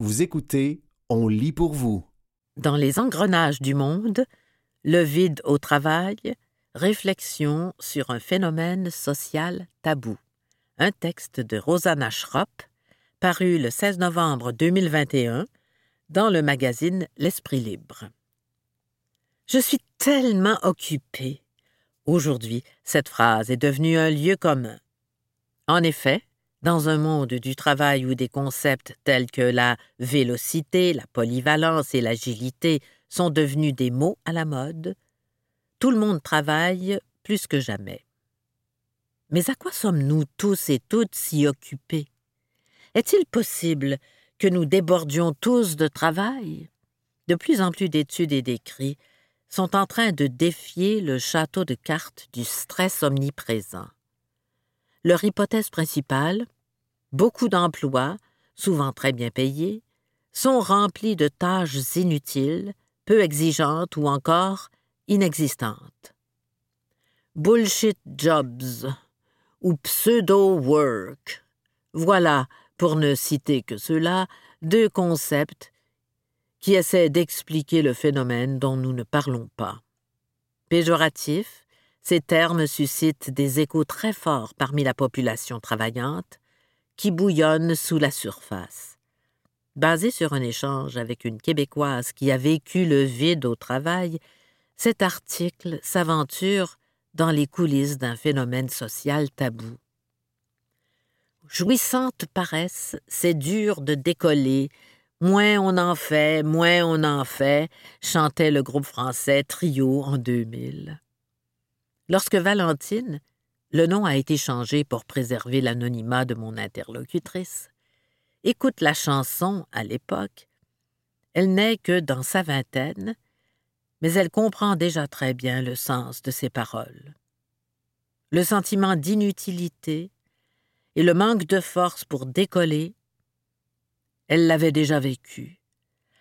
Vous écoutez On lit pour vous. Dans les engrenages du monde, le vide au travail, réflexion sur un phénomène social tabou. Un texte de Rosanna Schropp, paru le 16 novembre 2021 dans le magazine L'Esprit libre. Je suis tellement occupée. Aujourd'hui, cette phrase est devenue un lieu commun. En effet, dans un monde du travail où des concepts tels que la vélocité, la polyvalence et l'agilité sont devenus des mots à la mode, tout le monde travaille plus que jamais. Mais à quoi sommes-nous tous et toutes si occupés? Est-il possible que nous débordions tous de travail? De plus en plus d'études et d'écrits sont en train de défier le château de cartes du stress omniprésent. Leur hypothèse principale, beaucoup d'emplois, souvent très bien payés, sont remplis de tâches inutiles, peu exigeantes ou encore inexistantes. Bullshit jobs ou pseudo-work. Voilà, pour ne citer que ceux-là, deux concepts qui essaient d'expliquer le phénomène dont nous ne parlons pas. Péjoratifs, ces termes suscitent des échos très forts parmi la population travaillante, qui bouillonne sous la surface. Basé sur un échange avec une Québécoise qui a vécu le vide au travail, cet article s'aventure dans les coulisses d'un phénomène social tabou. Jouissante paresse, c'est dur de décoller. Moins on en fait, moins on en fait, chantait le groupe français Trio en 2000. Lorsque Valentine, le nom a été changé pour préserver l'anonymat de mon interlocutrice, écoute la chanson à l'époque, elle n'est que dans sa vingtaine, mais elle comprend déjà très bien le sens de ses paroles. Le sentiment d'inutilité et le manque de force pour décoller, elle l'avait déjà vécu.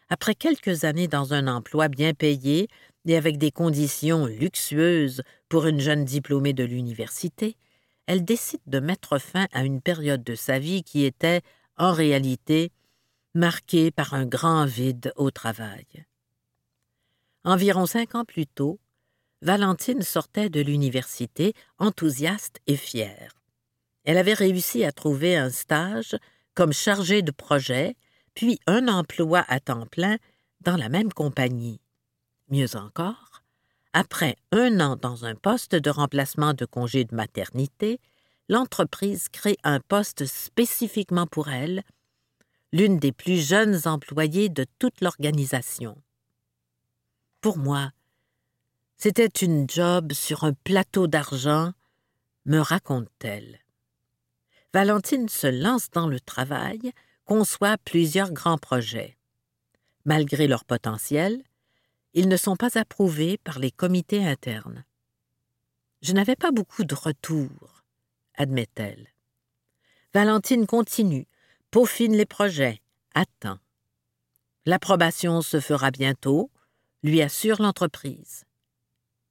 Après quelques années dans un emploi bien payé, et avec des conditions luxueuses pour une jeune diplômée de l'université, elle décide de mettre fin à une période de sa vie qui était, en réalité, marquée par un grand vide au travail. Environ cinq ans plus tôt, Valentine sortait de l'université enthousiaste et fière. Elle avait réussi à trouver un stage comme chargée de projet, puis un emploi à temps plein dans la même compagnie. Mieux encore, après un an dans un poste de remplacement de congé de maternité, l'entreprise crée un poste spécifiquement pour elle, l'une des plus jeunes employées de toute l'organisation. Pour moi, c'était une job sur un plateau d'argent, me raconte-t-elle. Valentine se lance dans le travail, conçoit plusieurs grands projets. Malgré leur potentiel, ils ne sont pas approuvés par les comités internes. Je n'avais pas beaucoup de retours, admet-elle. Valentine continue, peaufine les projets, attend. L'approbation se fera bientôt, lui assure l'entreprise.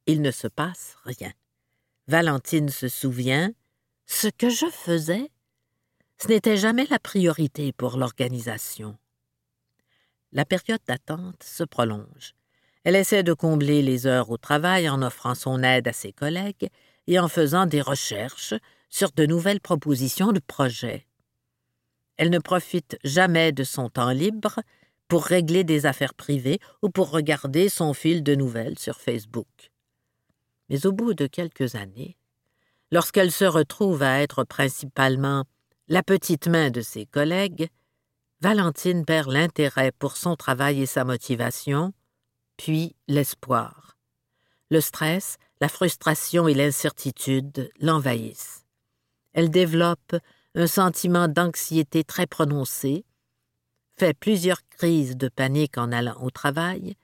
Il ne se passe rien. Valentine se souvient, ce que je faisais, ce n'était jamais la priorité pour l'organisation. La période d'attente se prolonge. Elle essaie de combler les heures au travail en offrant son aide à ses collègues et en faisant des recherches sur de nouvelles propositions de projets. Elle ne profite jamais de son temps libre pour régler des affaires privées ou pour regarder son fil de nouvelles sur Facebook. Mais au bout de quelques années, lorsqu'elle se retrouve à être principalement la petite main de ses collègues, Valentine perd l'intérêt pour son travail et sa motivation, puis l'espoir. Le stress, la frustration et l'incertitude l'envahissent. Elle développe un sentiment d'anxiété très prononcé, fait plusieurs crises de panique en allant au travail,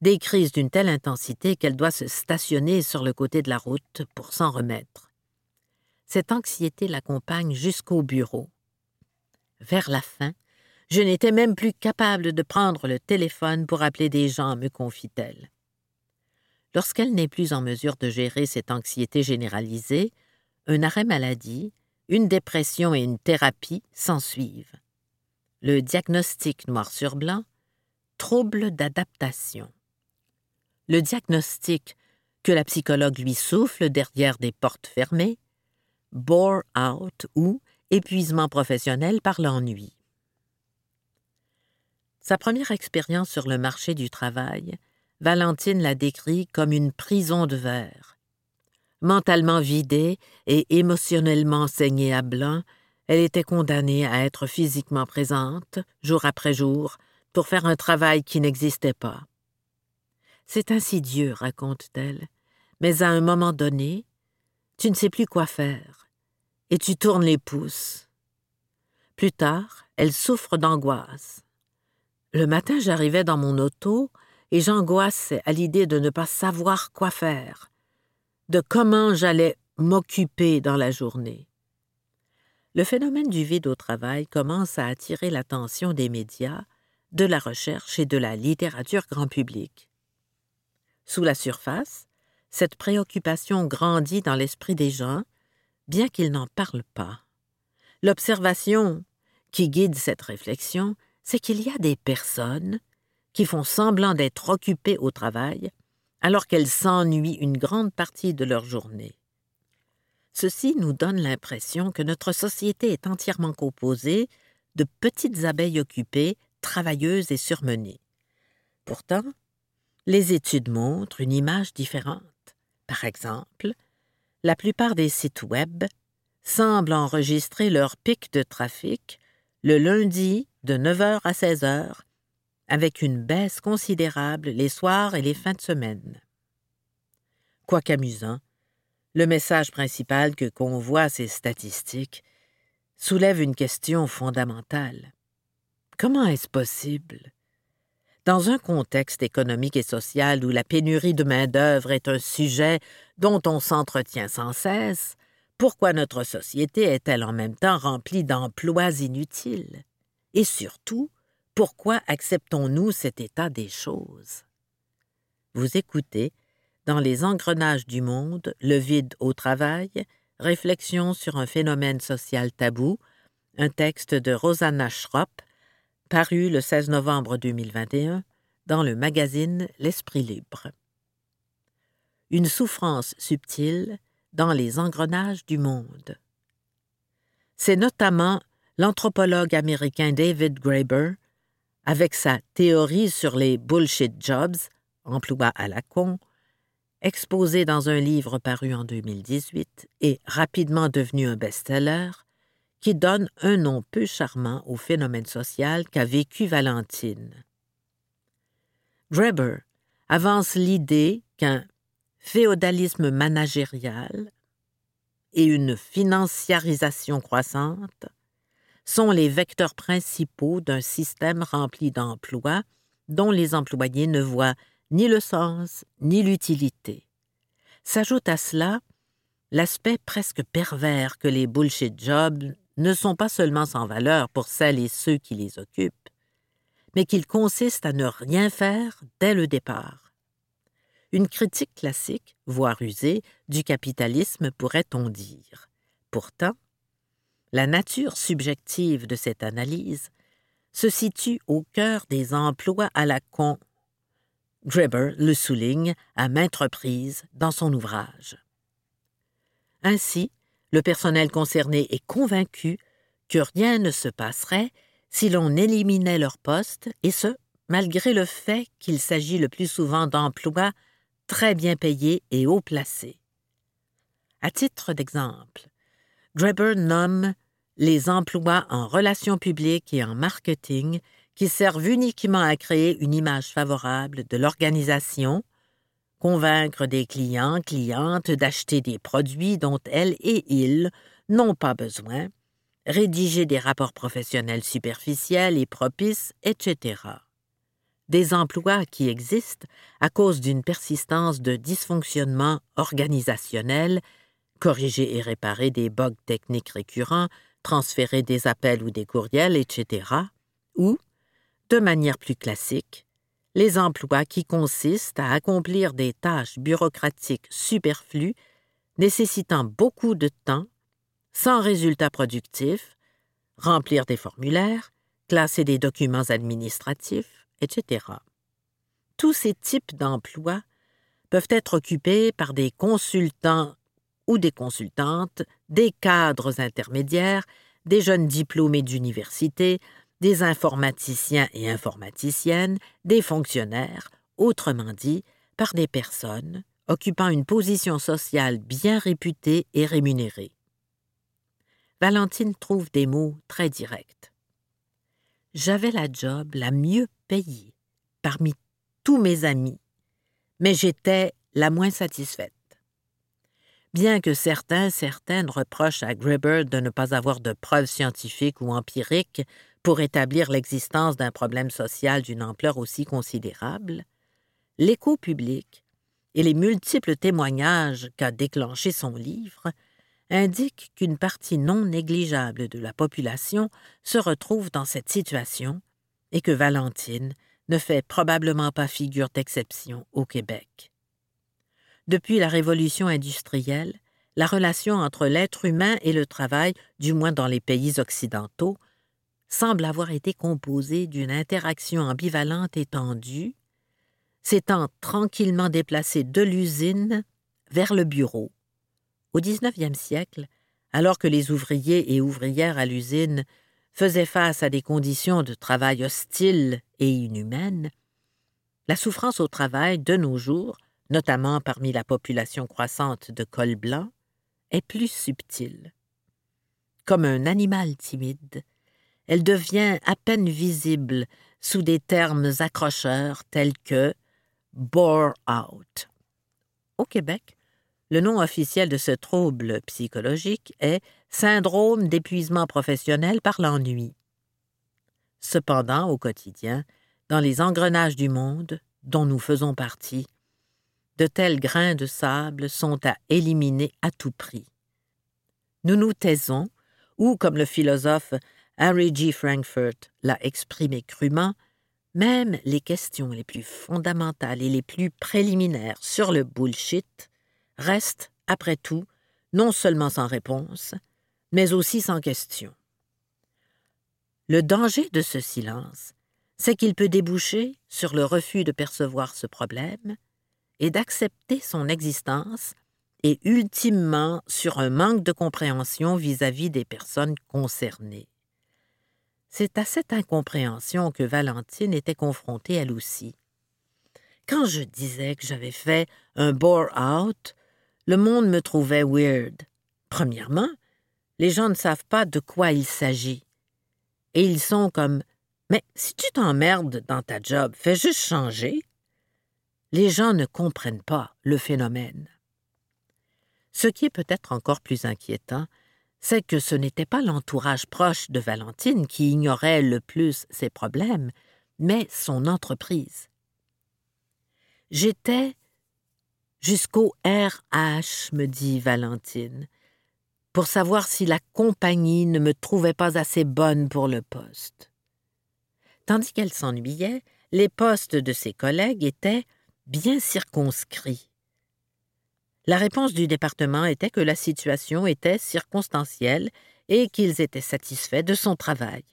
des crises d'une telle intensité qu'elle doit se stationner sur le côté de la route pour s'en remettre. Cette anxiété l'accompagne jusqu'au bureau. Vers la fin, je n'étais même plus capable de prendre le téléphone pour appeler des gens, me confie-t-elle. Lorsqu'elle n'est plus en mesure de gérer cette anxiété généralisée, un arrêt maladie, une dépression et une thérapie s'ensuivent. le diagnostic noir sur blanc, trouble d'adaptation. Le diagnostic que la psychologue lui souffle derrière des portes fermées, bore out ou épuisement professionnel par l'ennui. Sa première expérience sur le marché du travail, Valentine la décrit comme une prison de verre. Mentalement vidée et émotionnellement saignée à blanc, elle était condamnée à être physiquement présente, jour après jour, pour faire un travail qui n'existait pas. C'est insidieux, raconte-t-elle, mais à un moment donné, tu ne sais plus quoi faire, et tu tournes les pouces. Plus tard, elle souffre d'angoisse. Le matin, j'arrivais dans mon auto et j'angoissais à l'idée de ne pas savoir quoi faire, de comment j'allais m'occuper dans la journée. Le phénomène du vide au travail commence à attirer l'attention des médias, de la recherche et de la littérature grand public. Sous la surface, cette préoccupation grandit dans l'esprit des gens, bien qu'ils n'en parlent pas. L'observation qui guide cette réflexion, c'est qu'il y a des personnes qui font semblant d'être occupées au travail alors qu'elles s'ennuient une grande partie de leur journée. Ceci nous donne l'impression que notre société est entièrement composée de petites abeilles occupées, travailleuses et surmenées. Pourtant, les études montrent une image différente. Par exemple, la plupart des sites Web semblent enregistrer leur pic de trafic le lundi de 9h à 16h, avec une baisse considérable les soirs et les fins de semaine. Quoiqu'amusant, le message principal que convoient ces statistiques soulève une question fondamentale. Comment est-ce possible? Dans un contexte économique et social où la pénurie de main-d'œuvre est un sujet dont on s'entretient sans cesse, pourquoi notre société est-elle en même temps remplie d'emplois inutiles? Et surtout, pourquoi acceptons-nous cet état des choses? Vous écoutez dans Les engrenages du monde, le vide au travail, réflexion sur un phénomène social tabou, un texte de Rosanna Schropp, paru le 16 novembre 2021 dans le magazine L'Esprit libre. Une souffrance subtile dans les engrenages du monde. C'est notamment l'anthropologue américain David Graeber, avec sa théorie sur les bullshit jobs, emplois à la con, exposé dans un livre paru en 2018 et rapidement devenu un best-seller, qui donne un nom peu charmant au phénomène social qu'a vécu Valentine. Greber avance l'idée qu'un féodalisme managérial et une financiarisation croissante sont les vecteurs principaux d'un système rempli d'emplois dont les employés ne voient ni le sens, ni l'utilité. S'ajoute à cela l'aspect presque pervers que les bullshit jobs ne sont pas seulement sans valeur pour celles et ceux qui les occupent, mais qu'ils consistent à ne rien faire dès le départ. Une critique classique, voire usée, du capitalisme pourrait-on dire. Pourtant, la nature subjective de cette analyse se situe au cœur des emplois à la con Greber le souligne à maintes reprises dans son ouvrage. Ainsi, le personnel concerné est convaincu que rien ne se passerait si l'on éliminait leur poste, et ce, malgré le fait qu'il s'agit le plus souvent d'emplois très bien payés et haut placés. À titre d'exemple, Greber nomme les emplois en relations publiques et en marketing qui servent uniquement à créer une image favorable de l'organisation, convaincre des clients, clientes d'acheter des produits dont elles et ils n'ont pas besoin, rédiger des rapports professionnels superficiels et propices, etc. Des emplois qui existent à cause d'une persistance de dysfonctionnements organisationnels, corriger et réparer des bugs techniques récurrents, transférer des appels ou des courriels, etc. ou de manière plus classique, les emplois qui consistent à accomplir des tâches bureaucratiques superflues nécessitant beaucoup de temps, sans résultat productif, remplir des formulaires, classer des documents administratifs, etc. Tous ces types d'emplois peuvent être occupés par des consultants ou des consultantes, des cadres intermédiaires, des jeunes diplômés d'université, des informaticiens et informaticiennes, des fonctionnaires, autrement dit, par des personnes occupant une position sociale bien réputée et rémunérée. Valentine trouve des mots très directs. J'avais la job la mieux payée parmi tous mes amis, mais j'étais la moins satisfaite. Bien que certains, certaines reprochent à Gribber de ne pas avoir de preuves scientifiques ou empiriques pour établir l'existence d'un problème social d'une ampleur aussi considérable, l'écho public et les multiples témoignages qu'a déclenchés son livre indiquent qu'une partie non négligeable de la population se retrouve dans cette situation et que Valentine ne fait probablement pas figure d'exception au Québec. Depuis la révolution industrielle, la relation entre l'être humain et le travail, du moins dans les pays occidentaux, semble avoir été composée d'une interaction ambivalente et tendue, s'étant tranquillement déplacée de l'usine vers le bureau. Au XIXe siècle, alors que les ouvriers et ouvrières à l'usine faisaient face à des conditions de travail hostiles et inhumaines, la souffrance au travail de nos jours, notamment parmi la population croissante de col blanc, est plus subtile. Comme un animal timide, elle devient à peine visible sous des termes accrocheurs tels que bore out. Au Québec, le nom officiel de ce trouble psychologique est syndrome d'épuisement professionnel par l'ennui. Cependant, au quotidien, dans les engrenages du monde, dont nous faisons partie, de tels grains de sable sont à éliminer à tout prix. Nous nous taisons, ou, comme le philosophe Harry G. Frankfurt l'a exprimé crûment, même les questions les plus fondamentales et les plus préliminaires sur le bullshit restent, après tout, non seulement sans réponse, mais aussi sans question. Le danger de ce silence, c'est qu'il peut déboucher sur le refus de percevoir ce problème et d'accepter son existence et ultimement sur un manque de compréhension vis-à-vis -vis des personnes concernées. C'est à cette incompréhension que Valentine était confrontée elle aussi. Quand je disais que j'avais fait un bore-out, le monde me trouvait weird. Premièrement, les gens ne savent pas de quoi il s'agit. Et ils sont comme Mais si tu t'emmerdes dans ta job, fais juste changer. Les gens ne comprennent pas le phénomène. Ce qui est peut-être encore plus inquiétant, c'est que ce n'était pas l'entourage proche de Valentine qui ignorait le plus ses problèmes, mais son entreprise. J'étais jusqu'au RH, me dit Valentine, pour savoir si la compagnie ne me trouvait pas assez bonne pour le poste. Tandis qu'elle s'ennuyait, les postes de ses collègues étaient bien circonscrits. La réponse du département était que la situation était circonstancielle et qu'ils étaient satisfaits de son travail.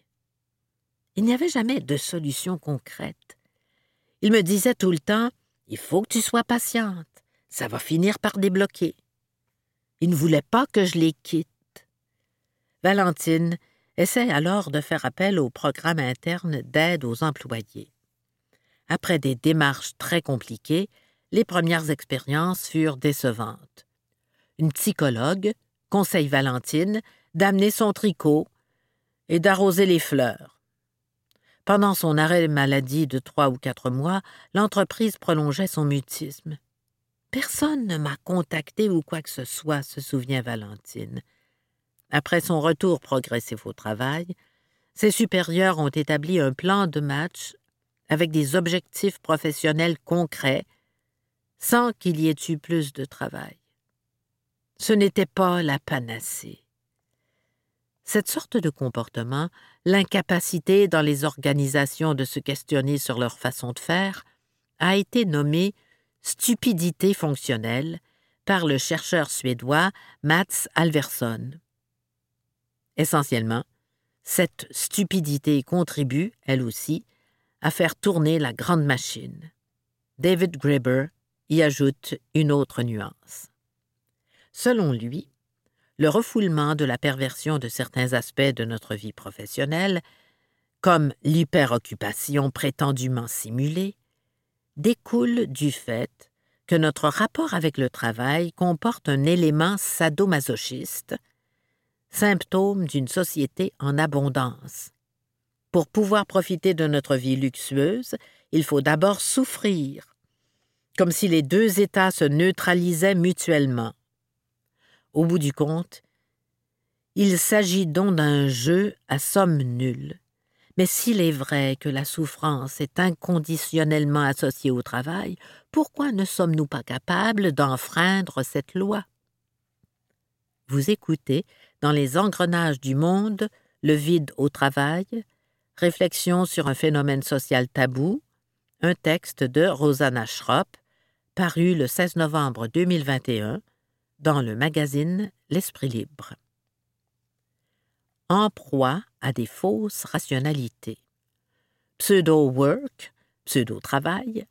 Il n'y avait jamais de solution concrète. Il me disait tout le temps Il faut que tu sois patiente, ça va finir par débloquer. Il ne voulait pas que je les quitte. Valentine essaie alors de faire appel au programme interne d'aide aux employés. Après des démarches très compliquées, les premières expériences furent décevantes. Une psychologue conseille Valentine d'amener son tricot et d'arroser les fleurs. Pendant son arrêt maladie de trois ou quatre mois, l'entreprise prolongeait son mutisme. Personne ne m'a contacté ou quoi que ce soit, se souvient Valentine. Après son retour progressif au travail, ses supérieurs ont établi un plan de match avec des objectifs professionnels concrets sans qu'il y ait eu plus de travail. Ce n'était pas la panacée. Cette sorte de comportement, l'incapacité dans les organisations de se questionner sur leur façon de faire, a été nommée stupidité fonctionnelle par le chercheur suédois Mats Alversson. Essentiellement, Cette stupidité contribue, elle aussi, à faire tourner la grande machine. David Graeber y ajoute une autre nuance. Selon lui, le refoulement de la perversion de certains aspects de notre vie professionnelle, comme l'hyperoccupation prétendument simulée, découle du fait que notre rapport avec le travail comporte un élément sadomasochiste, symptôme d'une société en abondance. Pour pouvoir profiter de notre vie luxueuse, il faut d'abord souffrir, comme si les deux états se neutralisaient mutuellement. Au bout du compte, il s'agit donc d'un jeu à somme nulle. Mais s'il est vrai que la souffrance est inconditionnellement associée au travail, pourquoi ne sommes-nous pas capables d'enfreindre cette loi? Vous écoutez, dans les engrenages du monde, le vide au travail, réflexion sur un phénomène social tabou, un texte de Rosanna Schropp, paru le 16 novembre 2021 dans le magazine L'Esprit libre. En proie à des fausses rationalités. Pseudo-work, pseudo-travail.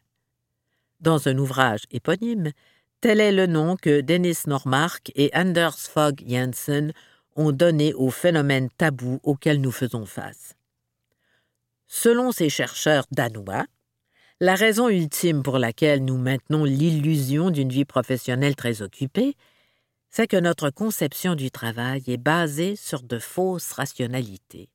Dans un ouvrage éponyme, tel est le nom que Dennis Normark et Anders Fogh Jensen ont donné au phénomène tabou auquel nous faisons face. Selon ces chercheurs danois, la raison ultime pour laquelle nous maintenons l'illusion d'une vie professionnelle très occupée c'est que notre conception du travail est basée sur de fausses rationalités.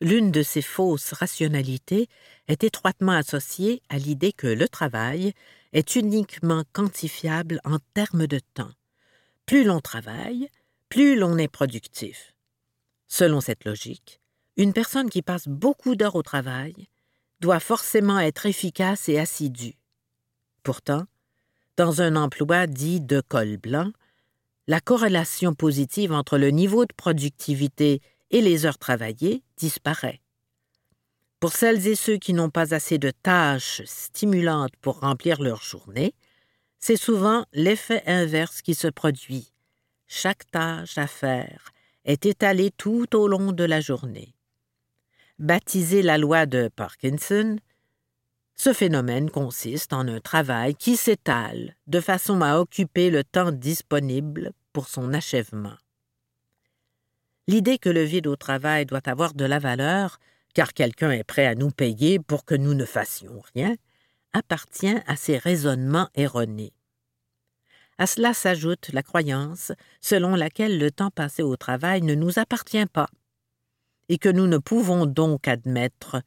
L'une de ces fausses rationalités est étroitement associée à l'idée que le travail est uniquement quantifiable en termes de temps. Plus l'on travaille, plus l'on est productif. Selon cette logique, une personne qui passe beaucoup d'heures au travail doit forcément être efficace et assidue. Pourtant, dans un emploi dit de col blanc, la corrélation positive entre le niveau de productivité et les heures travaillées disparaît. Pour celles et ceux qui n'ont pas assez de tâches stimulantes pour remplir leur journée, c'est souvent l'effet inverse qui se produit. Chaque tâche à faire est étalée tout au long de la journée. Baptisée la loi de Parkinson, ce phénomène consiste en un travail qui s'étale de façon à occuper le temps disponible pour son achèvement. L'idée que le vide au travail doit avoir de la valeur, car quelqu'un est prêt à nous payer pour que nous ne fassions rien, appartient à ces raisonnements erronés. À cela s'ajoute la croyance selon laquelle le temps passé au travail ne nous appartient pas, et que nous ne pouvons donc admettre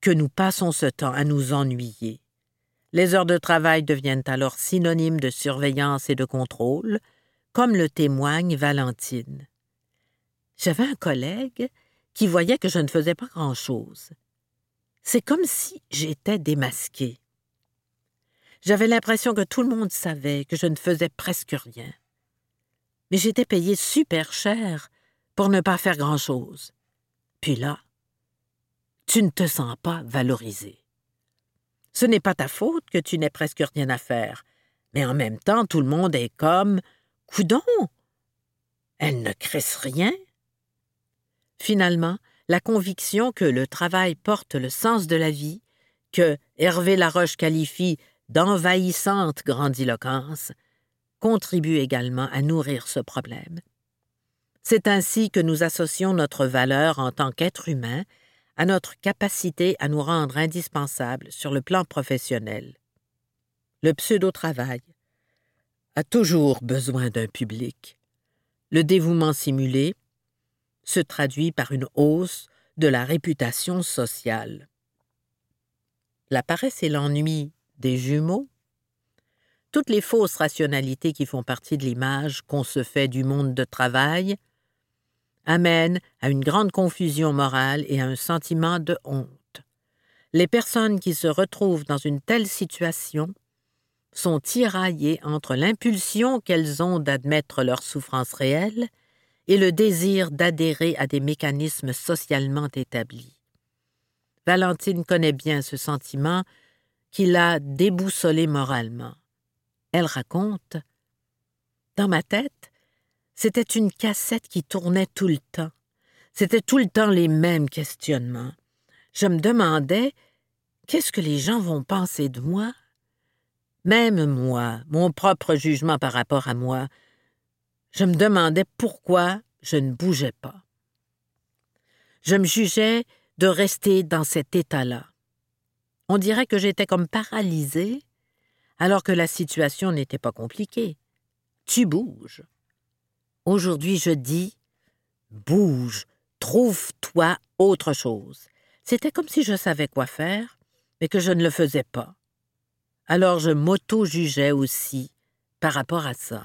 que nous passons ce temps à nous ennuyer. Les heures de travail deviennent alors synonymes de surveillance et de contrôle, comme le témoigne Valentine. J'avais un collègue qui voyait que je ne faisais pas grand-chose. C'est comme si j'étais démasqué. J'avais l'impression que tout le monde savait que je ne faisais presque rien. Mais j'étais payé super cher pour ne pas faire grand-chose. Puis là, tu ne te sens pas valorisé. Ce n'est pas ta faute que tu n'aies presque rien à faire, mais en même temps tout le monde est comme Coudon Elle ne crisse rien Finalement, la conviction que le travail porte le sens de la vie, que Hervé Laroche qualifie d'envahissante grandiloquence, contribue également à nourrir ce problème. C'est ainsi que nous associons notre valeur en tant qu'être humain à notre capacité à nous rendre indispensables sur le plan professionnel. Le pseudo-travail, a toujours besoin d'un public. Le dévouement simulé se traduit par une hausse de la réputation sociale. La paresse et l'ennui des jumeaux, toutes les fausses rationalités qui font partie de l'image qu'on se fait du monde de travail, amènent à une grande confusion morale et à un sentiment de honte. Les personnes qui se retrouvent dans une telle situation sont tiraillées entre l'impulsion qu'elles ont d'admettre leur souffrance réelle et le désir d'adhérer à des mécanismes socialement établis. Valentine connaît bien ce sentiment qui l'a déboussolé moralement. Elle raconte Dans ma tête, c'était une cassette qui tournait tout le temps. C'était tout le temps les mêmes questionnements. Je me demandais qu'est-ce que les gens vont penser de moi? Même moi, mon propre jugement par rapport à moi, je me demandais pourquoi je ne bougeais pas. Je me jugeais de rester dans cet état-là. On dirait que j'étais comme paralysée, alors que la situation n'était pas compliquée. Tu bouges. Aujourd'hui, je dis bouge, trouve-toi autre chose. C'était comme si je savais quoi faire, mais que je ne le faisais pas. Alors je m'auto-jugeais aussi par rapport à ça.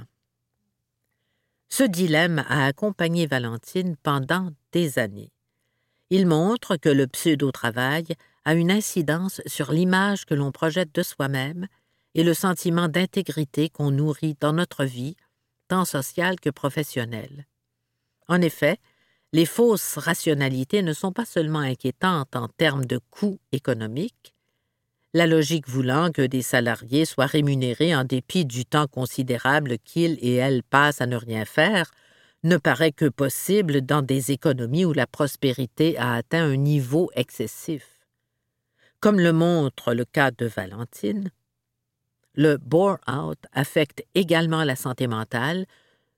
Ce dilemme a accompagné Valentine pendant des années. Il montre que le pseudo-travail a une incidence sur l'image que l'on projette de soi-même et le sentiment d'intégrité qu'on nourrit dans notre vie, tant sociale que professionnelle. En effet, les fausses rationalités ne sont pas seulement inquiétantes en termes de coûts économiques, la logique voulant que des salariés soient rémunérés en dépit du temps considérable qu'ils et elles passent à ne rien faire, ne paraît que possible dans des économies où la prospérité a atteint un niveau excessif. Comme le montre le cas de Valentine, le bore-out affecte également la santé mentale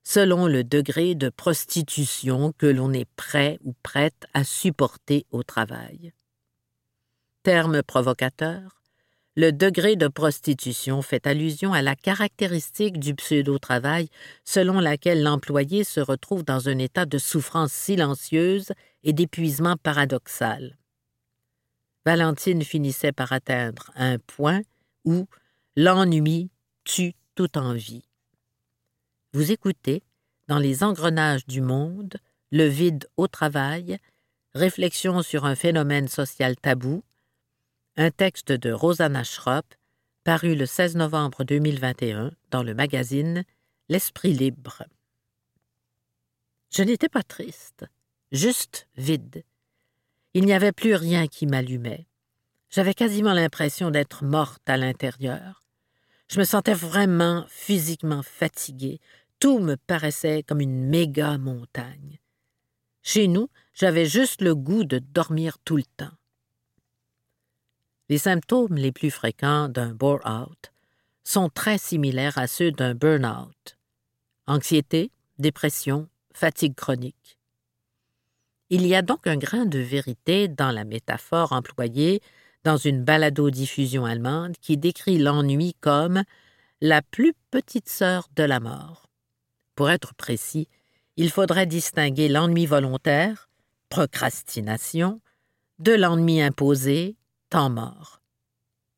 selon le degré de prostitution que l'on est prêt ou prête à supporter au travail. Terme provocateur, le degré de prostitution fait allusion à la caractéristique du pseudo-travail selon laquelle l'employé se retrouve dans un état de souffrance silencieuse et d'épuisement paradoxal. Valentine finissait par atteindre un point où l'ennui tue toute envie. Vous écoutez, dans les engrenages du monde, le vide au travail, réflexion sur un phénomène social tabou, un texte de Rosanna Schropp, paru le 16 novembre 2021 dans le magazine L'Esprit libre. Je n'étais pas triste, juste vide. Il n'y avait plus rien qui m'allumait. J'avais quasiment l'impression d'être morte à l'intérieur. Je me sentais vraiment physiquement fatiguée. Tout me paraissait comme une méga montagne. Chez nous, j'avais juste le goût de dormir tout le temps. Les symptômes les plus fréquents d'un bore-out sont très similaires à ceux d'un burn-out. Anxiété, dépression, fatigue chronique. Il y a donc un grain de vérité dans la métaphore employée dans une balado-diffusion allemande qui décrit l'ennui comme la plus petite sœur de la mort. Pour être précis, il faudrait distinguer l'ennui volontaire, procrastination, de l'ennui imposé, temps mort.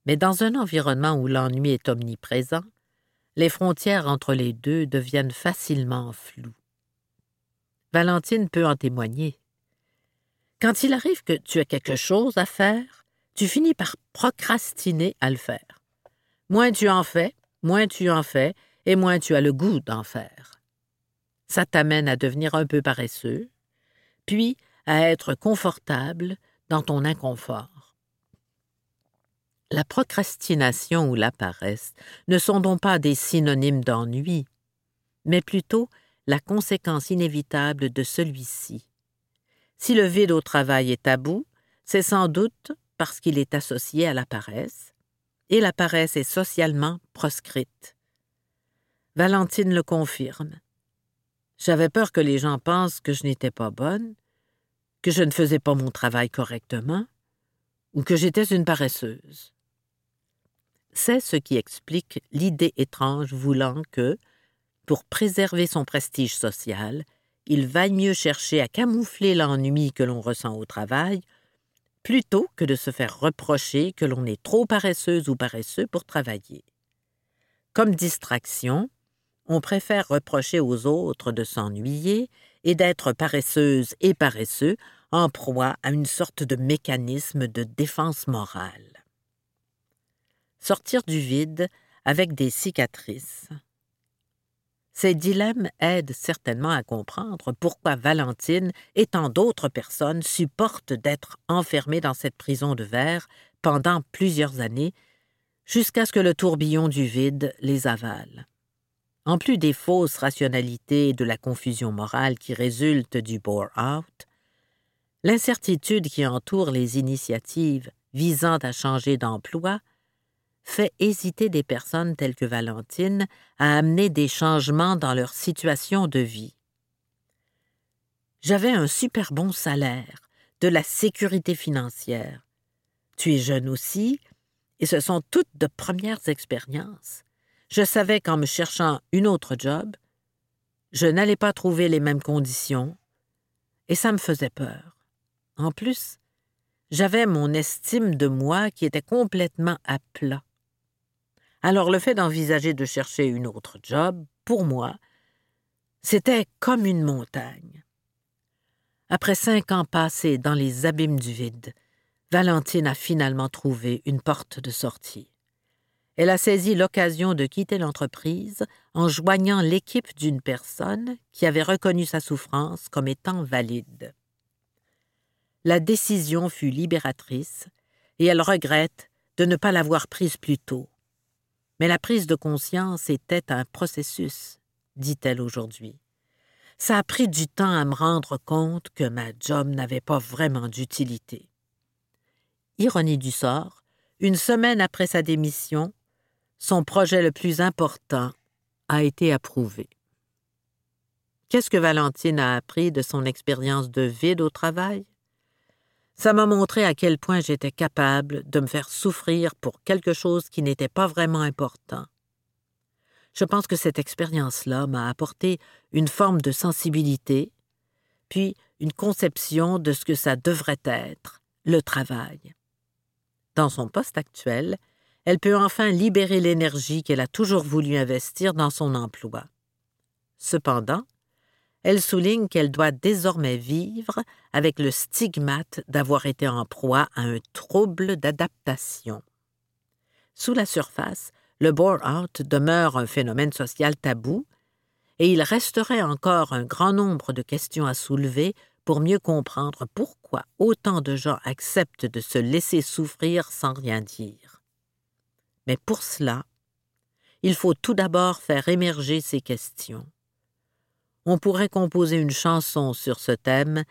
Mais dans un environnement où l'ennui est omniprésent, les frontières entre les deux deviennent facilement floues. Valentine peut en témoigner. Quand il arrive que tu as quelque chose à faire, tu finis par procrastiner à le faire. Moins tu en fais, moins tu en fais, et moins tu as le goût d'en faire. Ça t'amène à devenir un peu paresseux, puis à être confortable dans ton inconfort. La procrastination ou la paresse ne sont donc pas des synonymes d'ennui, mais plutôt la conséquence inévitable de celui-ci. Si le vide au travail est tabou, c'est sans doute parce qu'il est associé à la paresse, et la paresse est socialement proscrite. Valentine le confirme. J'avais peur que les gens pensent que je n'étais pas bonne, que je ne faisais pas mon travail correctement, ou que j'étais une paresseuse. C'est ce qui explique l'idée étrange voulant que, pour préserver son prestige social, il vaille mieux chercher à camoufler l'ennui que l'on ressent au travail, plutôt que de se faire reprocher que l'on est trop paresseuse ou paresseux pour travailler. Comme distraction, on préfère reprocher aux autres de s'ennuyer et d'être paresseuse et paresseux en proie à une sorte de mécanisme de défense morale sortir du vide avec des cicatrices. Ces dilemmes aident certainement à comprendre pourquoi Valentine et tant d'autres personnes supportent d'être enfermées dans cette prison de verre pendant plusieurs années, jusqu'à ce que le tourbillon du vide les avale. En plus des fausses rationalités et de la confusion morale qui résultent du bore-out, L'incertitude qui entoure les initiatives visant à changer d'emploi fait hésiter des personnes telles que Valentine à amener des changements dans leur situation de vie. J'avais un super bon salaire, de la sécurité financière. Tu es jeune aussi, et ce sont toutes de premières expériences. Je savais qu'en me cherchant une autre job, je n'allais pas trouver les mêmes conditions, et ça me faisait peur. En plus, j'avais mon estime de moi qui était complètement à plat. Alors le fait d'envisager de chercher une autre job, pour moi, c'était comme une montagne. Après cinq ans passés dans les abîmes du vide, Valentine a finalement trouvé une porte de sortie. Elle a saisi l'occasion de quitter l'entreprise en joignant l'équipe d'une personne qui avait reconnu sa souffrance comme étant valide. La décision fut libératrice et elle regrette de ne pas l'avoir prise plus tôt. Mais la prise de conscience était un processus, dit-elle aujourd'hui. Ça a pris du temps à me rendre compte que ma job n'avait pas vraiment d'utilité. Ironie du sort, une semaine après sa démission, son projet le plus important a été approuvé. Qu'est-ce que Valentine a appris de son expérience de vide au travail? Ça m'a montré à quel point j'étais capable de me faire souffrir pour quelque chose qui n'était pas vraiment important. Je pense que cette expérience-là m'a apporté une forme de sensibilité, puis une conception de ce que ça devrait être, le travail. Dans son poste actuel, elle peut enfin libérer l'énergie qu'elle a toujours voulu investir dans son emploi. Cependant, elle souligne qu'elle doit désormais vivre avec le stigmate d'avoir été en proie à un trouble d'adaptation. Sous la surface, le bore-out demeure un phénomène social tabou, et il resterait encore un grand nombre de questions à soulever pour mieux comprendre pourquoi autant de gens acceptent de se laisser souffrir sans rien dire. Mais pour cela, il faut tout d'abord faire émerger ces questions. On pourrait composer une chanson sur ce thème,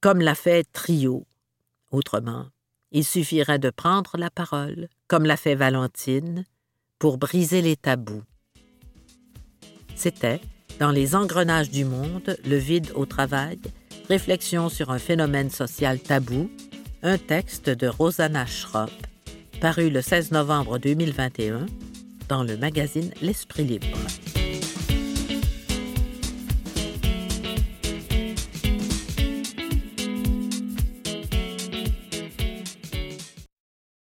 comme l'a fait Trio. Autrement, il suffirait de prendre la parole, comme l'a fait Valentine, pour briser les tabous. C'était, dans les engrenages du monde, le vide au travail, Réflexion sur un phénomène social tabou, un texte de Rosanna Schropp, paru le 16 novembre 2021 dans le magazine L'Esprit libre.